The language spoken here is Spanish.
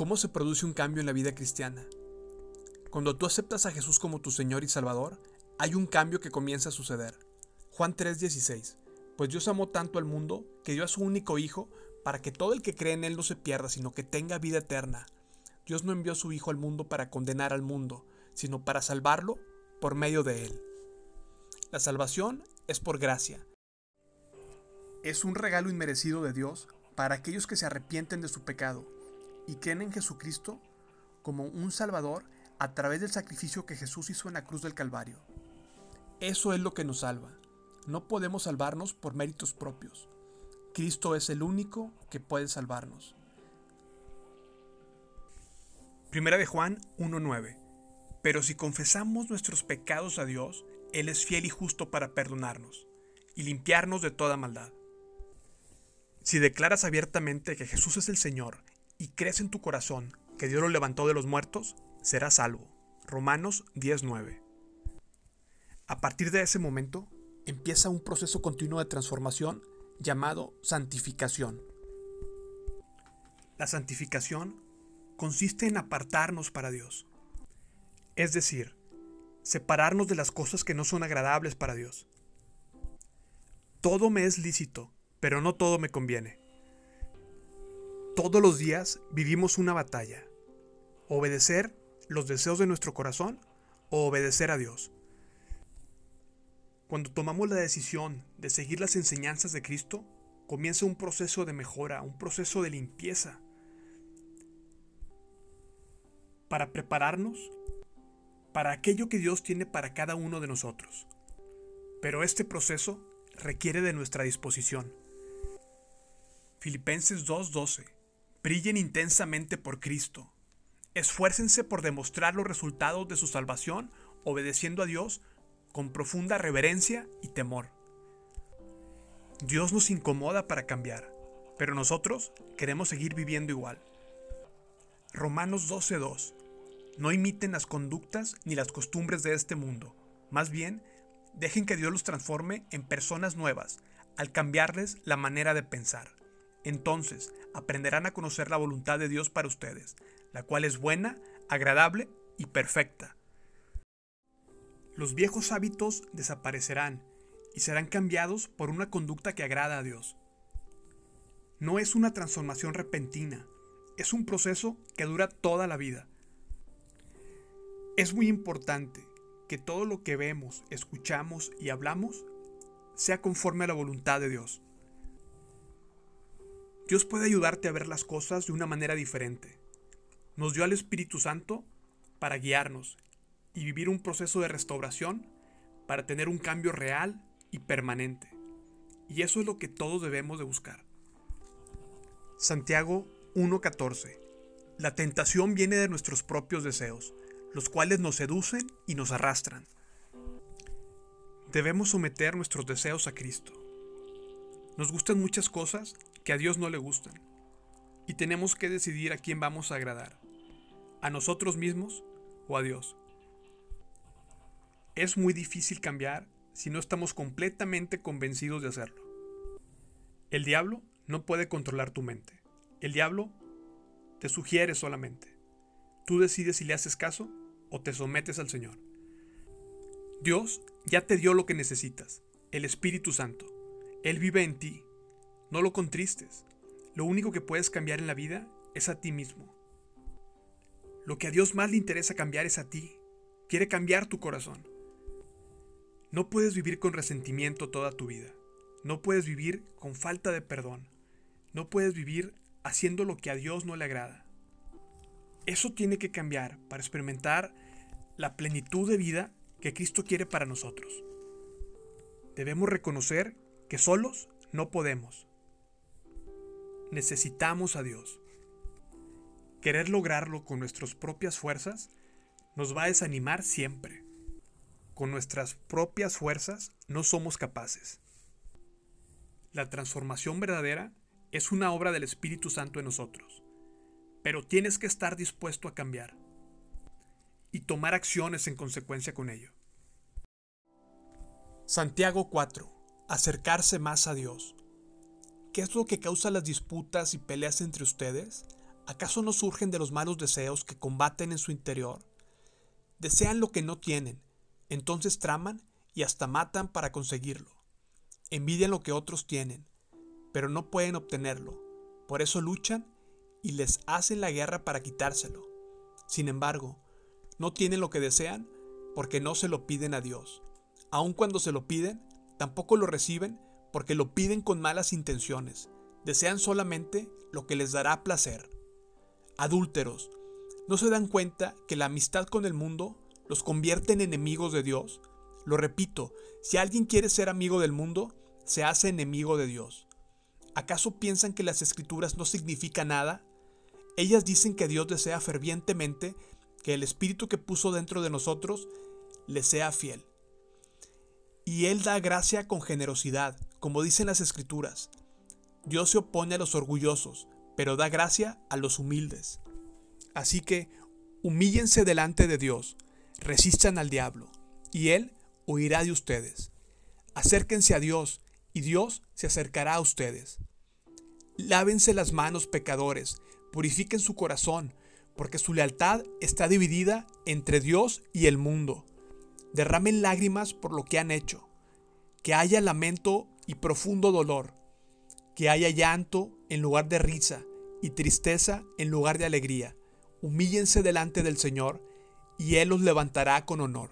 ¿Cómo se produce un cambio en la vida cristiana? Cuando tú aceptas a Jesús como tu Señor y Salvador, hay un cambio que comienza a suceder. Juan 3:16. Pues Dios amó tanto al mundo que dio a su único Hijo para que todo el que cree en Él no se pierda, sino que tenga vida eterna. Dios no envió a su Hijo al mundo para condenar al mundo, sino para salvarlo por medio de Él. La salvación es por gracia. Es un regalo inmerecido de Dios para aquellos que se arrepienten de su pecado y creen en Jesucristo como un Salvador a través del sacrificio que Jesús hizo en la cruz del Calvario. Eso es lo que nos salva. No podemos salvarnos por méritos propios. Cristo es el único que puede salvarnos. Primera de Juan 1.9. Pero si confesamos nuestros pecados a Dios, Él es fiel y justo para perdonarnos y limpiarnos de toda maldad. Si declaras abiertamente que Jesús es el Señor y crees en tu corazón que Dios lo levantó de los muertos, serás salvo. Romanos 10:9. A partir de ese momento, empieza un proceso continuo de transformación llamado santificación. La santificación consiste en apartarnos para Dios. Es decir, separarnos de las cosas que no son agradables para Dios. Todo me es lícito, pero no todo me conviene. Todos los días vivimos una batalla. Obedecer los deseos de nuestro corazón o obedecer a Dios. Cuando tomamos la decisión de seguir las enseñanzas de Cristo, comienza un proceso de mejora, un proceso de limpieza, para prepararnos para aquello que Dios tiene para cada uno de nosotros. Pero este proceso requiere de nuestra disposición. Filipenses 2:12 Brillen intensamente por Cristo. Esfuércense por demostrar los resultados de su salvación obedeciendo a Dios con profunda reverencia y temor. Dios nos incomoda para cambiar, pero nosotros queremos seguir viviendo igual. Romanos 12:2 No imiten las conductas ni las costumbres de este mundo, más bien, dejen que Dios los transforme en personas nuevas al cambiarles la manera de pensar. Entonces aprenderán a conocer la voluntad de Dios para ustedes, la cual es buena, agradable y perfecta. Los viejos hábitos desaparecerán y serán cambiados por una conducta que agrada a Dios. No es una transformación repentina, es un proceso que dura toda la vida. Es muy importante que todo lo que vemos, escuchamos y hablamos sea conforme a la voluntad de Dios. Dios puede ayudarte a ver las cosas de una manera diferente. Nos dio al Espíritu Santo para guiarnos y vivir un proceso de restauración para tener un cambio real y permanente. Y eso es lo que todos debemos de buscar. Santiago 1.14 La tentación viene de nuestros propios deseos, los cuales nos seducen y nos arrastran. Debemos someter nuestros deseos a Cristo. Nos gustan muchas cosas que a Dios no le gustan. Y tenemos que decidir a quién vamos a agradar, a nosotros mismos o a Dios. Es muy difícil cambiar si no estamos completamente convencidos de hacerlo. El diablo no puede controlar tu mente. El diablo te sugiere solamente. Tú decides si le haces caso o te sometes al Señor. Dios ya te dio lo que necesitas, el Espíritu Santo. Él vive en ti no lo contristes. Lo único que puedes cambiar en la vida es a ti mismo. Lo que a Dios más le interesa cambiar es a ti. Quiere cambiar tu corazón. No puedes vivir con resentimiento toda tu vida. No puedes vivir con falta de perdón. No puedes vivir haciendo lo que a Dios no le agrada. Eso tiene que cambiar para experimentar la plenitud de vida que Cristo quiere para nosotros. Debemos reconocer que solos no podemos, necesitamos a Dios. Querer lograrlo con nuestras propias fuerzas nos va a desanimar siempre. Con nuestras propias fuerzas no somos capaces. La transformación verdadera es una obra del Espíritu Santo en nosotros, pero tienes que estar dispuesto a cambiar y tomar acciones en consecuencia con ello. Santiago 4. acercarse más a Dios. ¿Qué es lo que causa las disputas y peleas entre ustedes? ¿Acaso no surgen de los malos deseos que combaten en su interior? Desean lo que no tienen, entonces traman y hasta matan para conseguirlo. Envidian lo que otros tienen, pero no pueden obtenerlo. Por eso luchan y les hacen la guerra para quitárselo. Sin embargo, no tienen lo que desean porque no se lo piden a Dios. Aun cuando se lo piden, tampoco lo reciben porque lo piden con malas intenciones. Desean solamente lo que les dará placer. Adúlteros, ¿no se dan cuenta que la amistad con el mundo los convierte en enemigos de Dios? Lo repito, si alguien quiere ser amigo del mundo, se hace enemigo de Dios. ¿Acaso piensan que las escrituras no significan nada? Ellas dicen que Dios desea fervientemente que el Espíritu que puso dentro de nosotros le sea fiel. Y Él da gracia con generosidad, como dicen las Escrituras. Dios se opone a los orgullosos, pero da gracia a los humildes. Así que, humíllense delante de Dios, resistan al diablo, y Él huirá de ustedes. Acérquense a Dios, y Dios se acercará a ustedes. Lávense las manos, pecadores, purifiquen su corazón, porque su lealtad está dividida entre Dios y el mundo. Derramen lágrimas por lo que han hecho, que haya lamento y profundo dolor, que haya llanto en lugar de risa y tristeza en lugar de alegría. Humíllense delante del Señor y Él los levantará con honor.